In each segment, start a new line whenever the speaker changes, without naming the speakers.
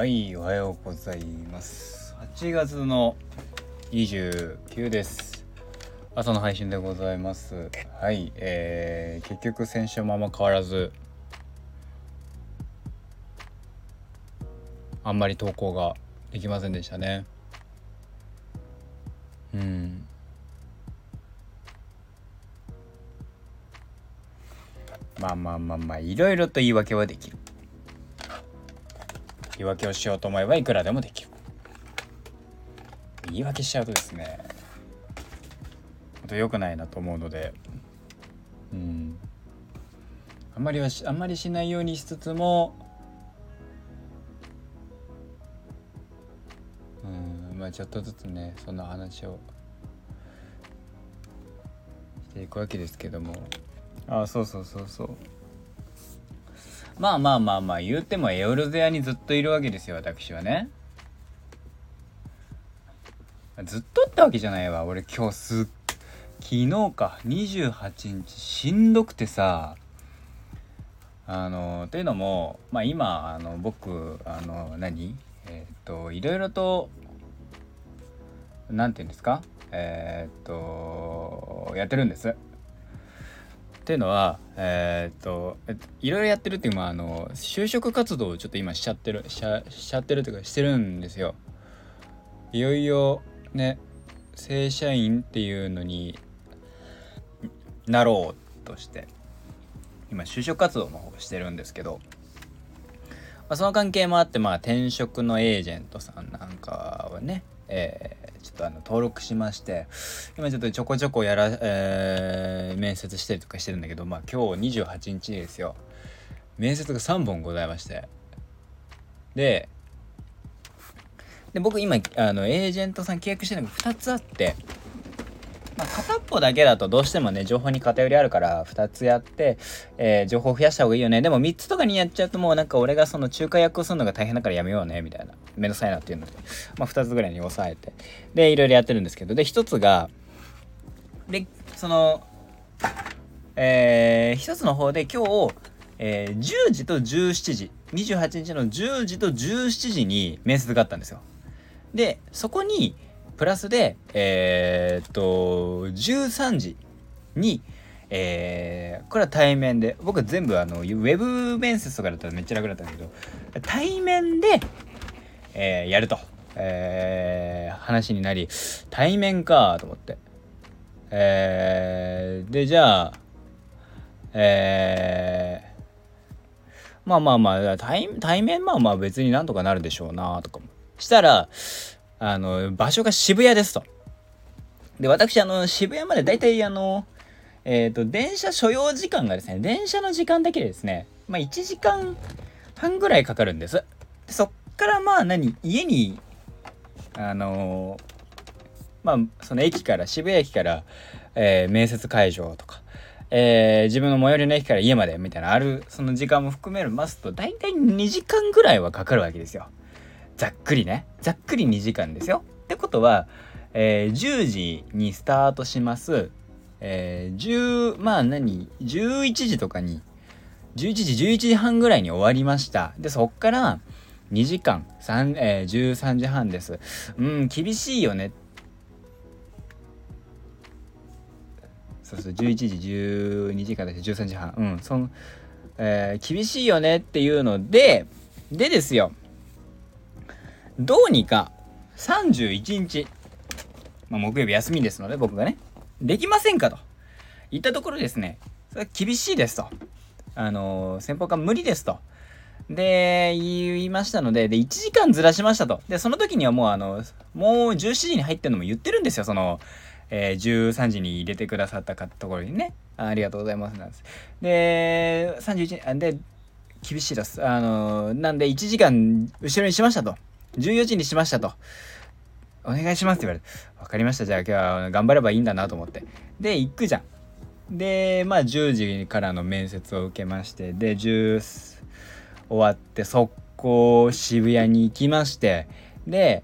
はいおはようございます。8月の29です。朝の配信でございます。はいえー、結局先週もあんま変わらずあんまり投稿ができませんでしたね。うん。まあまあまあまあいろいろと言い訳はできる。言い訳をしようと思えばいくらでもできる。言い訳しちゃうとですね本当良くないなと思うのでうん。あんまりはしあんまりしないようにしつつもうんまあちょっとずつねそんな話をしていくわけですけども。ああそうそうそうそう。まあまあまあまあ言うてもエオルゼアにずっといるわけですよ私はね。ずっとってわけじゃないわ。俺今日すっ昨日か。28日しんどくてさ。あのっていうのもまあ今あの僕あの何？えっ、といろいろと何て言うんですか？えっ、とやってるんです。っていうのはえー、っといろいろやってるっていうまああの就職活動をちょっと今しちゃってるしちゃしちゃってるというかしてるんですよ。いよいよね正社員っていうのになろうとして今就職活動の方してるんですけど、まあ、その関係もあってまあ転職のエージェントさんなんかはね、えー、ちょっとあの登録しまして今ちょっとちょこちょこやら、えー、面接したりとかしてるんだけどまあ今日28日ですよ。面接が3本ございまして。でで僕今あのエージェントさん契約してるのが2つあってまあ、片っぽだけだとどうしてもね情報に偏りあるから2つやって、えー、情報増やした方がいいよね。でも3つとかにやっちゃうともうなんか俺がその仲介役をするのが大変だからやめようねみたいな。めんどくさいなっていうので、まあ、2つぐらいに抑えてでいろいろやってるんですけどで1つがでそのえー、1つの方で今日、えー、10時と17時28日の10時と17時に面接があったんですよ。でそこにプラスで、えー、っと、13時に、えー、これは対面で、僕全部あの、ウェブ面接とかだったらめっちゃ楽だったんだけど、対面で、えー、やると、えー、話になり、対面かと思って。えー、で、じゃあ、えー、まあまあまあ対、対面まあまあ別になんとかなるでしょうなとかも。したら、あの、場所が渋谷ですと。で、私、あの、渋谷までだいたいあの、えっ、ー、と、電車所要時間がですね、電車の時間だけでですね、まあ、1時間半ぐらいかかるんです。でそっからまあ何、家に、あのまあ、その駅から、渋谷駅から、えー、面接会場とか、えー、自分の最寄りの駅から家までみたいなあるその時間も含めますと大体2時間ぐらいはかかるわけですよ。ざっくりね。ざっくり2時間ですよ。ってことは、えー、10時にスタートします。えー、10、まあ何 ?11 時とかに、11時、11時半ぐらいに終わりました。で、そっから、2時間、3、えー、13時半です。うん、厳しいよね。そうそう、11時、12時間だし、13時半。うん、その、えー、厳しいよねっていうので、でですよ。どうにか31日、まあ、木曜日休みですので僕がねできませんかと言ったところですねそれは厳しいですとあのー、先方が無理ですとで言いましたのでで1時間ずらしましたとでその時にはもうあのもう17時に入ってるのも言ってるんですよそのえー、13時に入れてくださったところにねありがとうございますなんですで31で厳しいですあのなんで1時間後ろにしましたと14時にしましたと。お願いしますって言われて、分かりました。じゃあ今日は頑張ればいいんだなと思って。で、行くじゃん。で、まあ10時からの面接を受けまして、で、10終わって速攻渋谷に行きまして、で、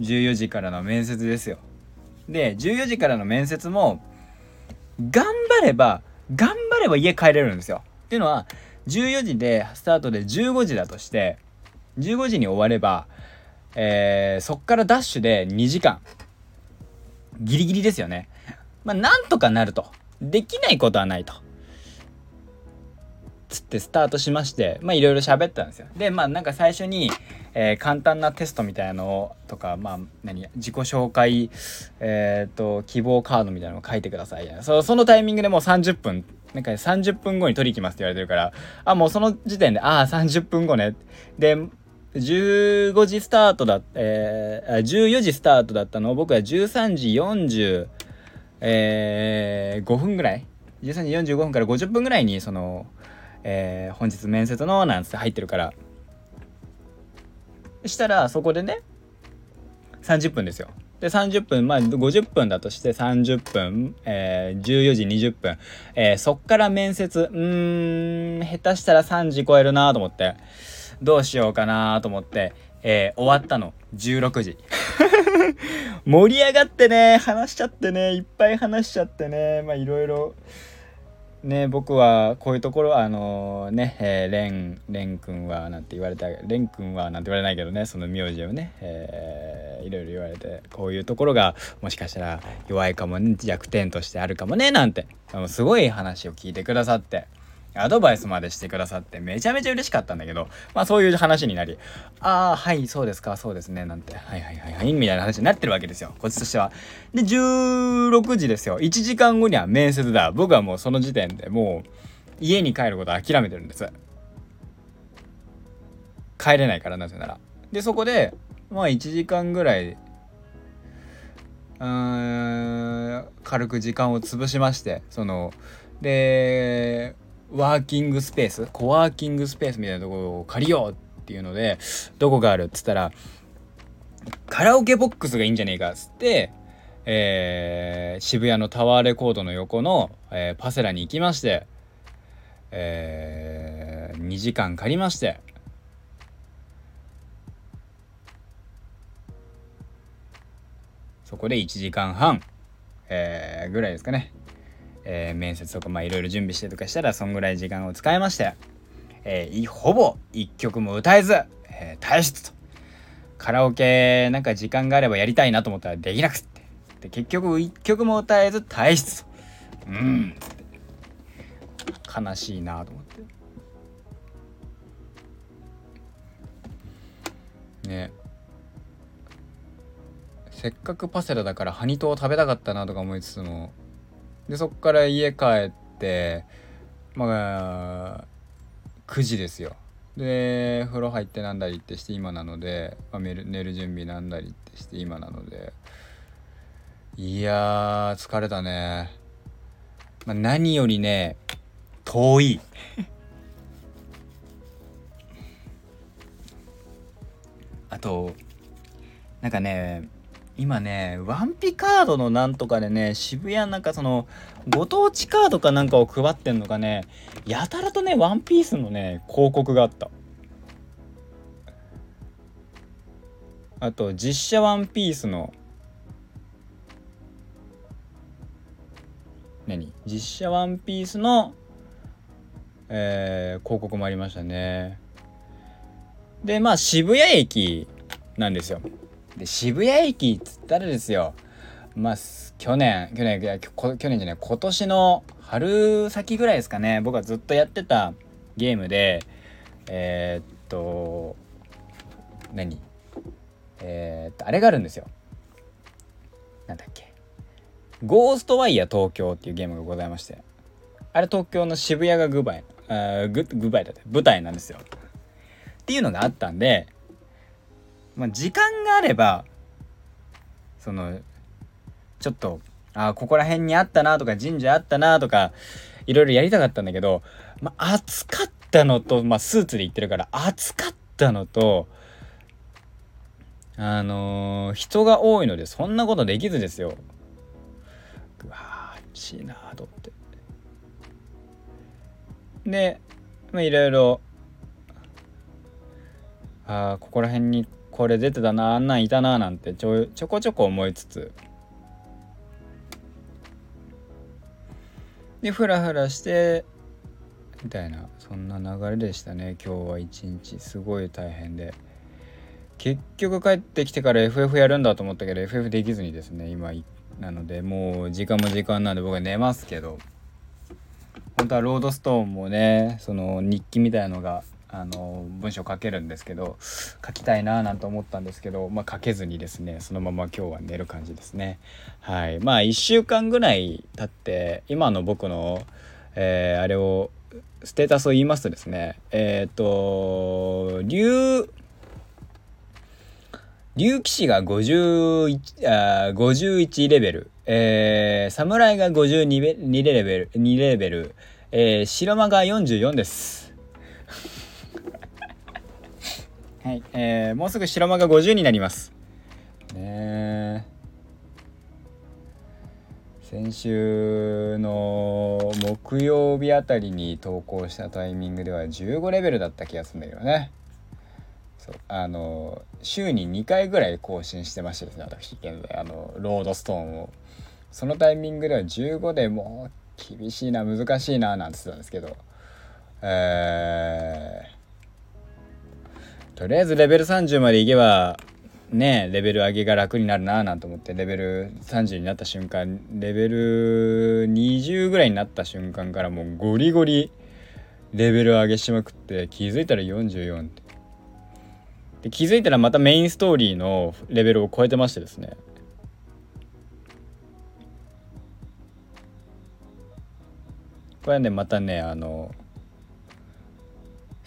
14時からの面接ですよ。で、14時からの面接も、頑張れば、頑張れば家帰れるんですよ。っていうのは、14時でスタートで15時だとして、15時に終われば、えー、そっからダッシュで2時間。ギリギリですよね。まあ、なんとかなると。できないことはないと。つってスタートしまして、まあいろいろ喋ったんですよ。で、まあなんか最初に、えー、簡単なテストみたいなのとか、まあ何、自己紹介、えっ、ー、と、希望カードみたいなのを書いてください。そそのタイミングでもう30分、なんか30分後に取り行きますって言われてるから、あ、もうその時点で、ああ、30分後ね。で、15時スタートだ、えー、14時スタートだったのを僕は13時40、えー、5分ぐらい？13時45分から50分ぐらいにその、えー、本日面接のなんつって入ってるから。したらそこでね30分ですよ。で30分まあ50分だとして30分、えー、14時20分、えー、そっから面接うーん下手したら3時超えるなと思って。どうしようかなと思って、えー、終わったの。16時 盛り上がってね話しちゃってねいっぱい話しちゃってねまあいろいろね僕はこういうところあの、ね、えー、レンレン君はなんて言われたレン君はなんて言われないけどねその名字をね、えー、いろいろ言われてこういうところがもしかしたら弱いかもね弱点としてあるかもねなんてすごい話を聞いてくださって。アドバイスまでしてくださってめちゃめちゃ嬉しかったんだけど、まあそういう話になり、ああ、はい、そうですか、そうですね、なんて、はいはいはいはい、みたいな話になってるわけですよ、こっちとしては。で、16時ですよ。1時間後には面接だ。僕はもうその時点でもう家に帰ること諦めてるんです。帰れないからなぜなら。で、そこで、まあ1時間ぐらい、うーん、軽く時間を潰しまして、その、で、ワーキングスペース？コワーキングスペースみたいなところを借りようっていうのでどこがあるっつったらカラオケボックスがいいんじゃねえかっつって、えー、渋谷のタワーレコードの横の、えー、パセラに行きまして、えー、2時間借りましてそこで1時間半、えー、ぐらいですかね。えー、面接とかまあいろいろ準備してとかしたらそんぐらい時間を使いまして、えー、ほぼ一曲も歌えず、えー、退出と。カラオケなんか時間があればやりたいなと思ったらできなくって。で結局一曲も歌えず退出と。うん。悲しいなと思って。ね。せっかくパセラだからハニトを食べたかったなとか思いつつもでそっから家帰ってまあ9時ですよ。で風呂入ってなんだりってして今なので、まあ、寝る寝る準備なんだりってして今なので。いや疲れたね、まあ、何よりね遠い。あとなんかね今ねワンピカードのなんとかでね渋谷なんかそのご当地カードかなんかを配ってんのかねやたらとねワンピースのね広告があった。あと実写ワンピースの何？実写ワンピースのえー、広告もありましたね。でまあ渋谷駅なんですよ。で渋谷駅っつったらですよ。まあ去年去年去年じゃない今年の春先ぐらいですかね。僕はずっとやってたゲームでえー、っと何？えー、っとあれがあるんですよ。なんだっけ。ゴーストワイヤー東京っていうゲームがございまして。あれ東京の渋谷がグバイあググバイだって舞台なんですよ。っていうのがあったんでまあ、時間があればそのちょっとあここら辺にあったなとか神社あったなとかいろいろやりたかったんだけど、まあ、暑かったのと、まあ、スーツで行ってるから暑かったのとあのー、人が多いのでそんなことできずですよ。うわ暑いなとって。でまあいろいろあここら辺にこれ出てたなあんなんいたななんてちょちょこちょこ思いつつ。でフラフラしてみたいなそんな流れでしたね。今日は一日。すごい大変で。結局帰ってきてから FF やるんだと思ったけど FF できずにですね今なのでもう時間も時間なんで僕は寝ますけど。本当はロードストーンもねその日記みたいのがあの文章書けるんですけど書きたいななんて思ったんですけど、まあ、書けずにですねそのまま今日は寝る感じですね。はい。まあ1週間ぐらい経って今の僕の、えー、あれをステータスを言いますとですねえっ、ー、と竜竜騎士が51あ51レベル、えー、侍が52レ2レベル2レベル、えー、白間が44です。はい、えー、もうすぐ白間が50になります。ね先週の木曜日あたりに投稿したタイミングでは15レベルだった気がするんだけどね。そうあの週に2回ぐらい更新してましてですね私現在。あのロードストーンを。そのタイミングでは15でもう厳しいな難しいななんて言ってたんですけど。えー。とりあえずレベル30までいけばねレベル上げが楽になるななんて思ってレベル30になった瞬間レベル20ぐらいになった瞬間からもうゴリゴリレベル上げしまくって気づいたら44って。で気づいたらまたメインストーリーのレベルを超えてましてですね。これはねまたねあの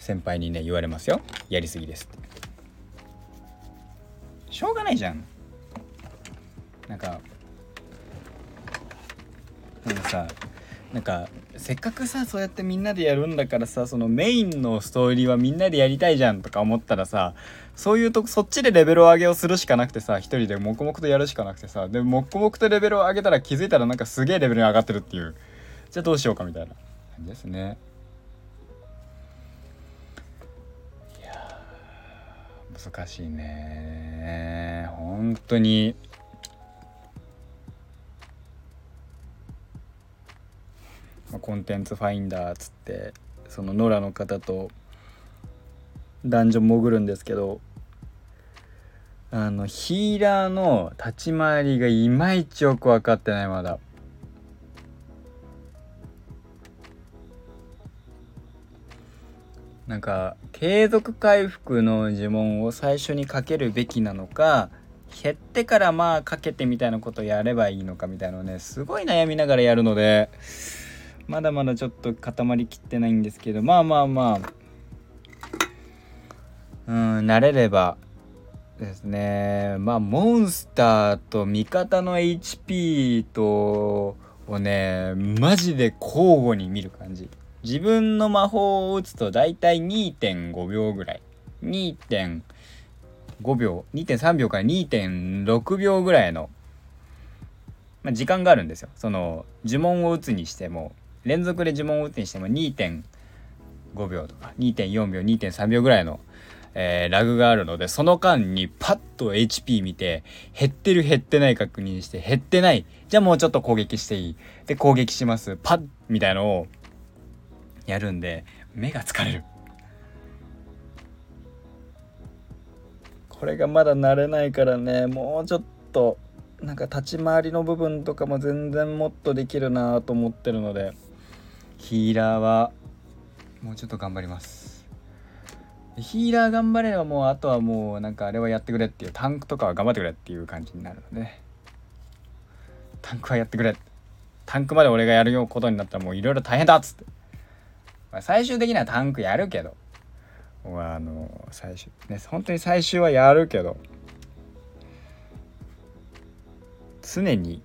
先輩にね言われますよ。やりすぎですって。しょうがないじゃん。なんかなんかさなんかせっかくさそうやってみんなでやるんだからさそのメインのストーリーはみんなでやりたいじゃんとか思ったらさそういうとこそっちでレベルを上げをするしかなくてさ一人で黙々とやるしかなくてさで黙々とレベルを上げたら気づいたらなんかすげえレベルが上がってるっていう。じゃあどうしようかみたいな感じですね。難しいね。本当に。コンテンツファインダーっつってその野良の方とダンジョン潜るんですけどあのヒーラーの立ち回りがいまいちよく分かってないまだ。なんか継続回復の呪文を最初にかけるべきなのか減ってからまあかけてみたいなことをやればいいのかみたいなのをねすごい悩みながらやるのでまだまだちょっと固まりきってないんですけどまあまあまあうん慣れればですねまあモンスターと味方の HP とをねマジで交互に見る感じ。自分の魔法を打つと大体2.5秒ぐらい。2.5秒。2.3秒から2.6秒ぐらいの、まあ、時間があるんですよ。その呪文を打つにしても連続で呪文を打つにしても2.5秒とか2.4秒2.3秒ぐらいの、えー、ラグがあるのでその間にパッと HP 見て減ってる減ってない確認して減ってない。じゃあもうちょっと攻撃していい。で攻撃します。パッみたいのをやるんで目が疲れる。これがまだ慣れないからねもうちょっとなんか立ち回りの部分とかも全然もっとできるなと思ってるのでヒーラーはもうちょっと頑張ります。ヒーラー頑張ればもうあとはもうなんかあれはやってくれっていうタンクとかは頑張ってくれっていう感じになるのでタンクはやってくれタンクまで俺がやるようことになったらもういろいろ大変だっつって。まあ、最終的にはタンクやるけど。あの最終ね本当に最終はやるけど。常に。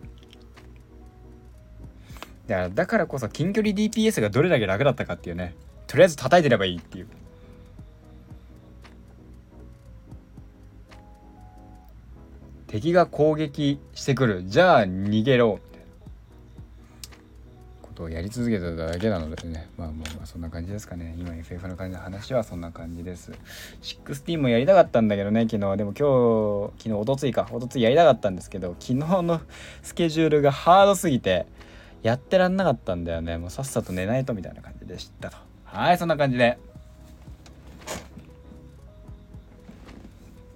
だからだからこそ近距離 DPS がどれだけ楽だったかっていうね。とりあえず叩いてればいいっていう。敵が攻撃してくる。じゃあ逃げろ。ことをやり続けただけなのでね。まあもうまあそんな感じですかね。今 FF の感じの話はそんな感じです。16もやりたかったんだけどね昨日。でも今日昨日おとついか。おとついやりたかったんですけど昨日のスケジュールがハードすぎてやってらんなかったんだよね。もうさっさと寝ないとみたいな感じでしたと。はいそんな感じで。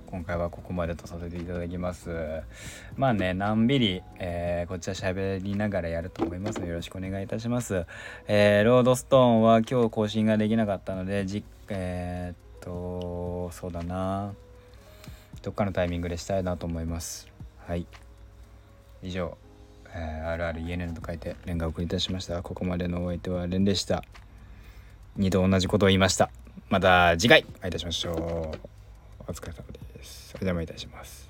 今回はここまでとさせていただきます。まあねのんびり、えー、こっちは喋りながらやると思いますのでよろしくお願いいたします。えー、ロードストーンは今日更新ができなかったのでじえー、っとそうだな。どっかのタイミングでしたいなと思います。はい。以上、えー、RRENN と書いてレンガを送りいたしました。ここまでのお相手はレンでした。二度同じことを言いました。また次回お会いいたしましょう。お疲れ様です。お邪魔いたします。